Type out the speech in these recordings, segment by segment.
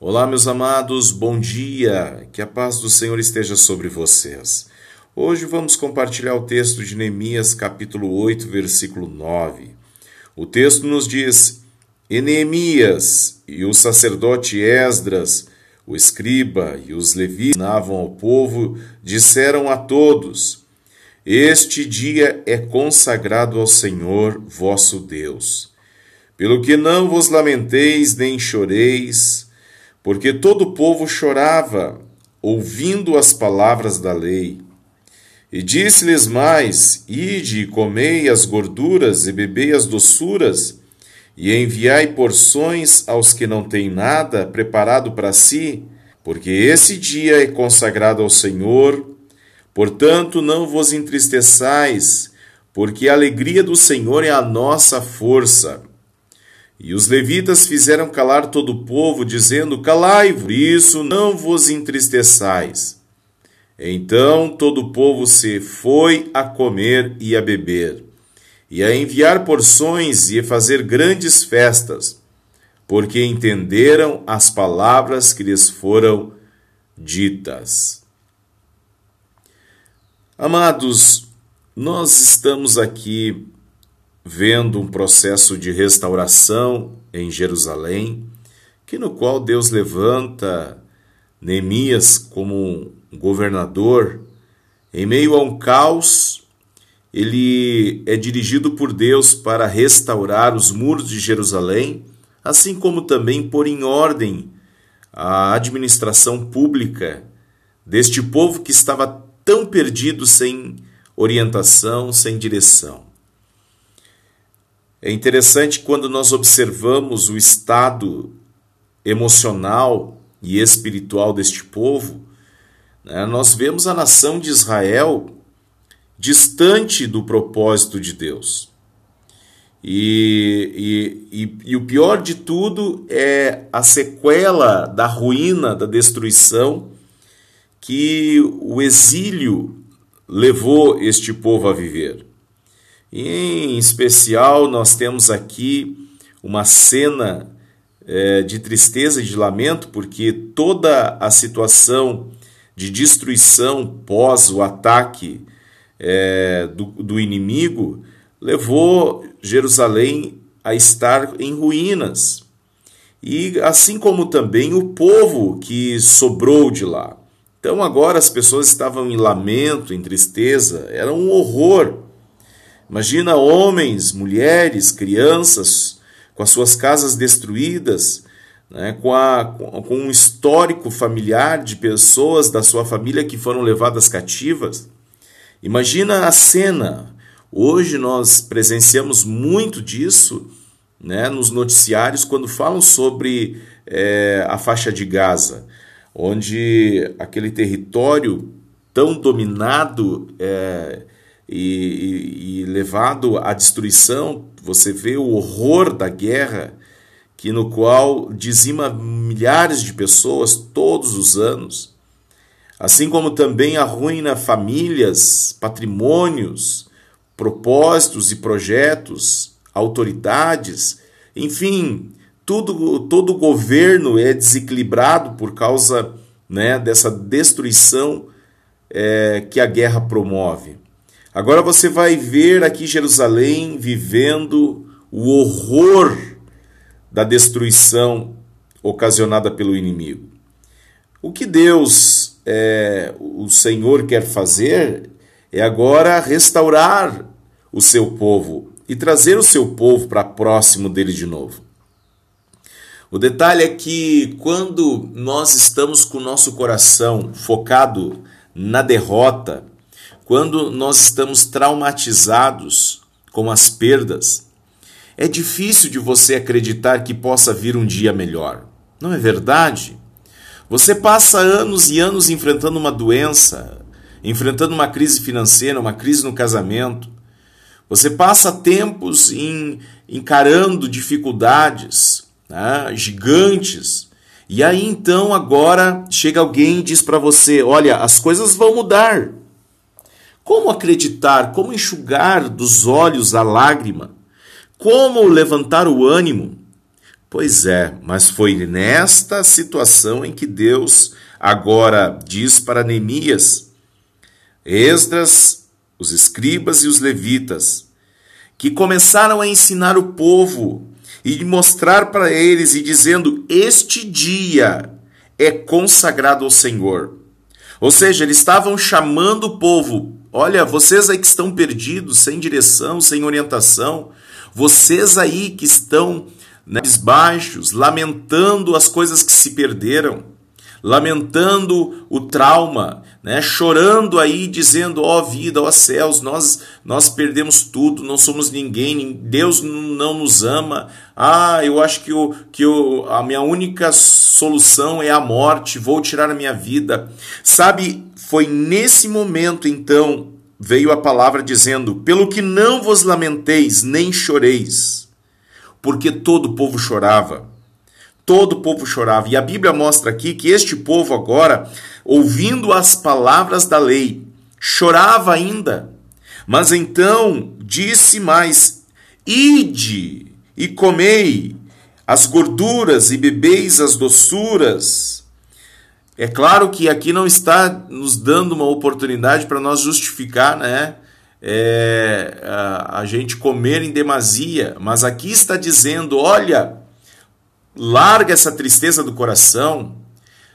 Olá, meus amados, bom dia, que a paz do Senhor esteja sobre vocês. Hoje vamos compartilhar o texto de Neemias, capítulo 8, versículo 9. O texto nos diz: E Neemias e o sacerdote Esdras, o escriba e os levitas ensinavam ao povo, disseram a todos: Este dia é consagrado ao Senhor vosso Deus. Pelo que não vos lamenteis nem choreis, porque todo o povo chorava, ouvindo as palavras da lei. E disse-lhes mais: Ide e comei as gorduras e bebei as doçuras, e enviai porções aos que não têm nada preparado para si, porque esse dia é consagrado ao Senhor. Portanto, não vos entristeçais, porque a alegria do Senhor é a nossa força. E os levitas fizeram calar todo o povo, dizendo: Calai-vos, isso não vos entristeçais. Então todo o povo se foi a comer e a beber, e a enviar porções e a fazer grandes festas, porque entenderam as palavras que lhes foram ditas. Amados, nós estamos aqui vendo um processo de restauração em Jerusalém, que no qual Deus levanta Neemias como governador em meio a um caos, ele é dirigido por Deus para restaurar os muros de Jerusalém, assim como também pôr em ordem a administração pública deste povo que estava tão perdido sem orientação, sem direção. É interessante quando nós observamos o estado emocional e espiritual deste povo, né, nós vemos a nação de Israel distante do propósito de Deus. E, e, e, e, o pior de tudo é a sequela da ruína, da destruição que o exílio levou este povo a viver. Em especial, nós temos aqui uma cena é, de tristeza e de lamento, porque toda a situação de destruição pós o ataque é, do, do inimigo levou Jerusalém a estar em ruínas. E assim como também o povo que sobrou de lá. Então agora as pessoas estavam em lamento, em tristeza, era um horror. Imagina homens, mulheres, crianças com as suas casas destruídas, né, com, a, com um histórico familiar de pessoas da sua família que foram levadas cativas. Imagina a cena. Hoje nós presenciamos muito disso né, nos noticiários quando falam sobre é, a faixa de Gaza, onde aquele território tão dominado é, e, e, levado à destruição, você vê o horror da guerra, que no qual dizima milhares de pessoas todos os anos, assim como também arruina famílias, patrimônios, propósitos e projetos, autoridades, enfim, tudo, todo o governo é desequilibrado por causa né, dessa destruição é, que a guerra promove. Agora você vai ver aqui Jerusalém vivendo o horror da destruição ocasionada pelo inimigo. O que Deus, é, o Senhor, quer fazer é agora restaurar o seu povo e trazer o seu povo para próximo dele de novo. O detalhe é que quando nós estamos com o nosso coração focado na derrota, quando nós estamos traumatizados com as perdas, é difícil de você acreditar que possa vir um dia melhor. Não é verdade? Você passa anos e anos enfrentando uma doença, enfrentando uma crise financeira, uma crise no casamento. Você passa tempos em, encarando dificuldades né, gigantes. E aí então agora chega alguém e diz para você: olha, as coisas vão mudar. Como acreditar? Como enxugar dos olhos a lágrima? Como levantar o ânimo? Pois é, mas foi nesta situação em que Deus agora diz para Neemias, Esdras, os escribas e os levitas, que começaram a ensinar o povo e mostrar para eles e dizendo: Este dia é consagrado ao Senhor. Ou seja, eles estavam chamando o povo: Olha, vocês aí que estão perdidos, sem direção, sem orientação, vocês aí que estão né, baixos, lamentando as coisas que se perderam, lamentando o trauma, né, chorando aí, dizendo: ó oh, vida, ó oh, céus, nós, nós perdemos tudo, não somos ninguém, Deus não nos ama. Ah, eu acho que, o, que o, a minha única solução é a morte, vou tirar a minha vida. Sabe, foi nesse momento então veio a palavra dizendo: Pelo que não vos lamenteis, nem choreis, porque todo o povo chorava. Todo o povo chorava. E a Bíblia mostra aqui que este povo agora, ouvindo as palavras da lei, chorava ainda. Mas então disse mais: Ide e comei as gorduras e bebeis as doçuras é claro que aqui não está nos dando uma oportunidade para nós justificar né, é, a, a gente comer em demasia, mas aqui está dizendo: olha, larga essa tristeza do coração,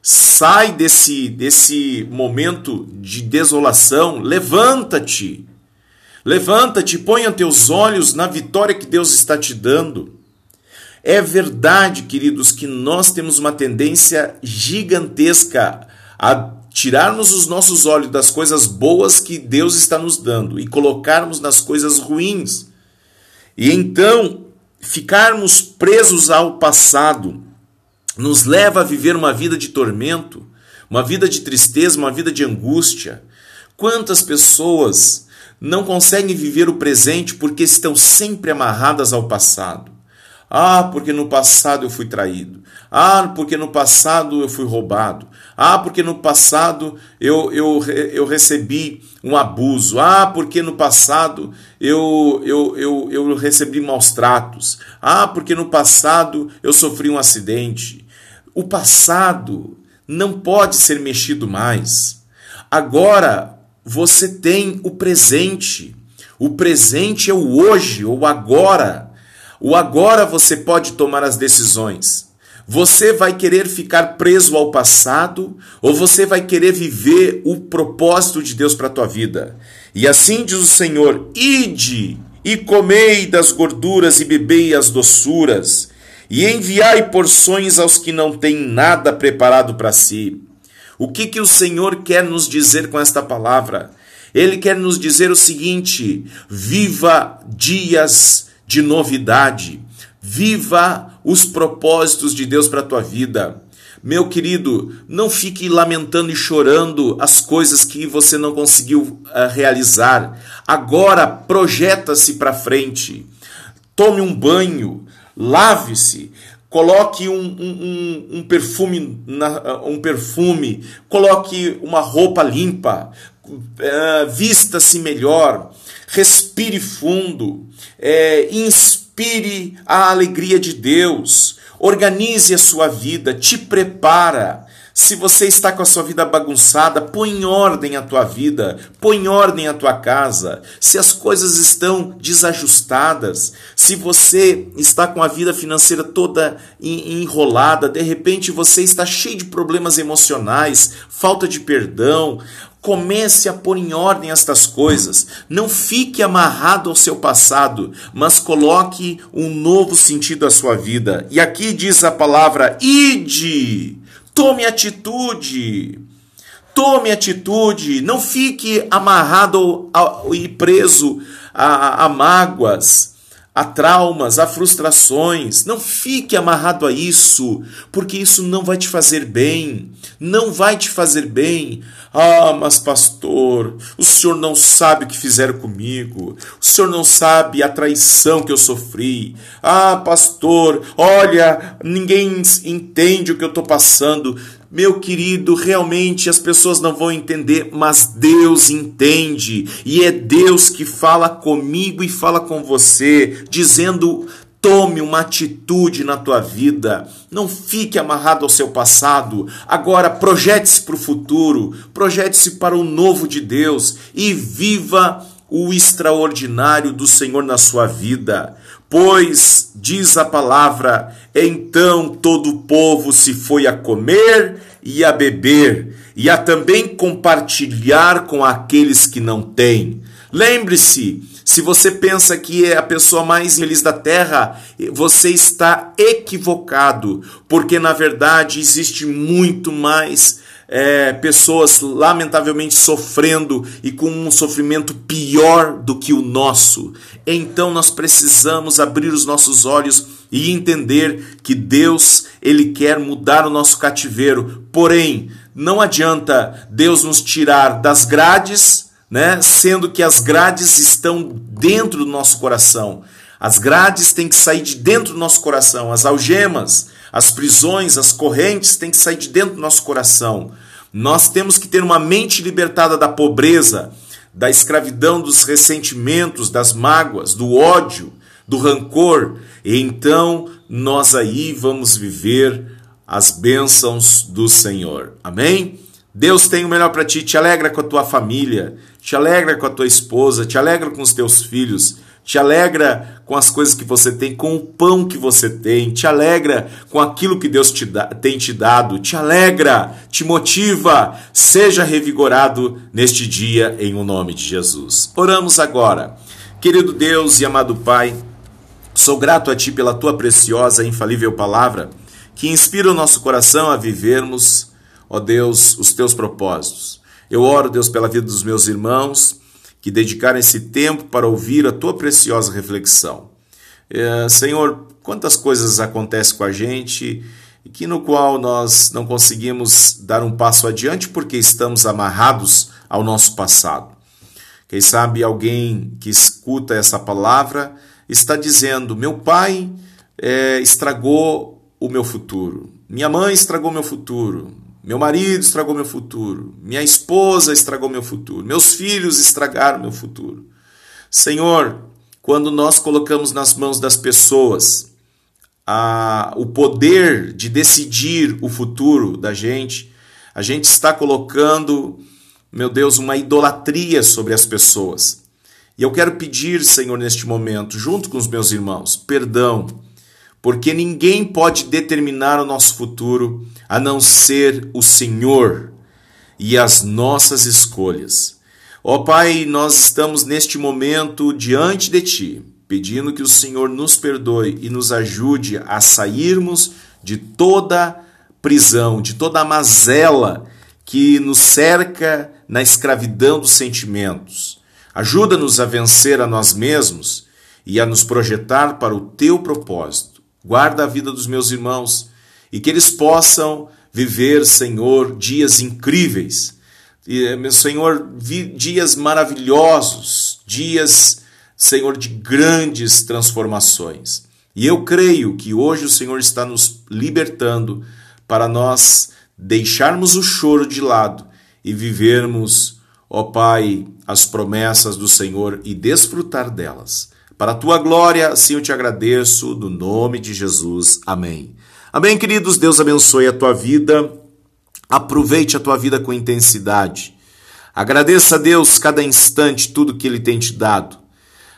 sai desse, desse momento de desolação, levanta-te, levanta-te, ponha teus olhos na vitória que Deus está te dando. É verdade, queridos, que nós temos uma tendência gigantesca a tirarmos os nossos olhos das coisas boas que Deus está nos dando e colocarmos nas coisas ruins. E então ficarmos presos ao passado nos leva a viver uma vida de tormento, uma vida de tristeza, uma vida de angústia. Quantas pessoas não conseguem viver o presente porque estão sempre amarradas ao passado? Ah, porque no passado eu fui traído. Ah, porque no passado eu fui roubado. Ah, porque no passado eu, eu, eu recebi um abuso. Ah, porque no passado eu, eu, eu, eu recebi maus tratos. Ah, porque no passado eu sofri um acidente. O passado não pode ser mexido mais. Agora você tem o presente. O presente é o hoje ou agora. O agora você pode tomar as decisões. Você vai querer ficar preso ao passado ou você vai querer viver o propósito de Deus para a tua vida? E assim diz o Senhor: Ide e comei das gorduras e bebei as doçuras, e enviai porções aos que não têm nada preparado para si. O que, que o Senhor quer nos dizer com esta palavra? Ele quer nos dizer o seguinte: viva dias de novidade. Viva os propósitos de Deus para a tua vida. Meu querido, não fique lamentando e chorando as coisas que você não conseguiu uh, realizar. Agora projeta-se para frente. Tome um banho, lave-se, coloque um, um, um perfume, na, um perfume, coloque uma roupa limpa, uh, vista-se melhor, respire fundo, é, inspire a alegria de Deus, organize a sua vida, te prepara. Se você está com a sua vida bagunçada, põe em ordem a tua vida, põe em ordem a tua casa. Se as coisas estão desajustadas, se você está com a vida financeira toda enrolada, de repente você está cheio de problemas emocionais, falta de perdão, Comece a pôr em ordem estas coisas. Não fique amarrado ao seu passado, mas coloque um novo sentido à sua vida. E aqui diz a palavra: ide, tome atitude. Tome atitude, não fique amarrado e preso a, a mágoas, a traumas, a frustrações. Não fique amarrado a isso, porque isso não vai te fazer bem. Não vai te fazer bem. Ah, mas pastor, o senhor não sabe o que fizeram comigo. O senhor não sabe a traição que eu sofri. Ah, pastor, olha, ninguém entende o que eu estou passando. Meu querido, realmente as pessoas não vão entender, mas Deus entende. E é Deus que fala comigo e fala com você, dizendo Tome uma atitude na tua vida. Não fique amarrado ao seu passado. Agora projete-se para o futuro, projete-se para o novo de Deus e viva o extraordinário do Senhor na sua vida. Pois, diz a palavra, então todo o povo se foi a comer e a beber, e a também compartilhar com aqueles que não têm. Lembre-se, se você pensa que é a pessoa mais feliz da terra, você está equivocado, porque na verdade existe muito mais é, pessoas lamentavelmente sofrendo e com um sofrimento pior do que o nosso. Então nós precisamos abrir os nossos olhos e entender que Deus, ele quer mudar o nosso cativeiro. Porém, não adianta Deus nos tirar das grades né? Sendo que as grades estão dentro do nosso coração. As grades têm que sair de dentro do nosso coração, as algemas, as prisões, as correntes têm que sair de dentro do nosso coração. Nós temos que ter uma mente libertada da pobreza, da escravidão, dos ressentimentos, das mágoas, do ódio, do rancor, e então nós aí vamos viver as bênçãos do Senhor. Amém? Deus tem o melhor para ti, te alegra com a tua família, te alegra com a tua esposa, te alegra com os teus filhos, te alegra com as coisas que você tem, com o pão que você tem, te alegra com aquilo que Deus te dá, tem te dado, te alegra, te motiva, seja revigorado neste dia em o nome de Jesus. Oramos agora. Querido Deus e amado Pai, sou grato a Ti pela Tua preciosa e infalível palavra que inspira o nosso coração a vivermos ó Deus, os teus propósitos. Eu oro, Deus, pela vida dos meus irmãos que dedicaram esse tempo para ouvir a tua preciosa reflexão. É, Senhor, quantas coisas acontecem com a gente que no qual nós não conseguimos dar um passo adiante porque estamos amarrados ao nosso passado. Quem sabe alguém que escuta essa palavra está dizendo: meu pai é, estragou o meu futuro, minha mãe estragou meu futuro, meu marido estragou meu futuro. Minha esposa estragou meu futuro. Meus filhos estragaram meu futuro. Senhor, quando nós colocamos nas mãos das pessoas a, o poder de decidir o futuro da gente, a gente está colocando, meu Deus, uma idolatria sobre as pessoas. E eu quero pedir, Senhor, neste momento, junto com os meus irmãos, perdão porque ninguém pode determinar o nosso futuro a não ser o Senhor e as nossas escolhas. Ó Pai, nós estamos neste momento diante de Ti, pedindo que o Senhor nos perdoe e nos ajude a sairmos de toda prisão, de toda a mazela que nos cerca na escravidão dos sentimentos. Ajuda-nos a vencer a nós mesmos e a nos projetar para o Teu propósito Guarda a vida dos meus irmãos e que eles possam viver, Senhor, dias incríveis. E, meu Senhor, dias maravilhosos, dias, Senhor, de grandes transformações. E eu creio que hoje o Senhor está nos libertando para nós deixarmos o choro de lado e vivermos, ó Pai, as promessas do Senhor e desfrutar delas. Para a tua glória, assim eu te agradeço, no nome de Jesus. Amém. Amém, queridos. Deus abençoe a tua vida. Aproveite a tua vida com intensidade. Agradeça a Deus cada instante tudo que Ele tem te dado.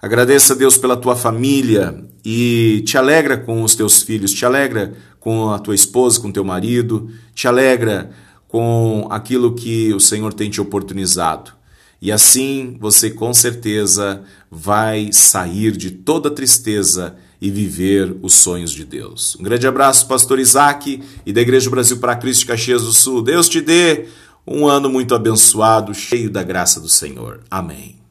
Agradeça a Deus pela tua família e te alegra com os teus filhos, te alegra com a tua esposa, com teu marido, te alegra com aquilo que o Senhor tem te oportunizado. E assim você com certeza vai sair de toda tristeza e viver os sonhos de Deus. Um grande abraço, Pastor Isaac e da Igreja Brasil para Cristo de Caxias do Sul. Deus te dê um ano muito abençoado, cheio da graça do Senhor. Amém.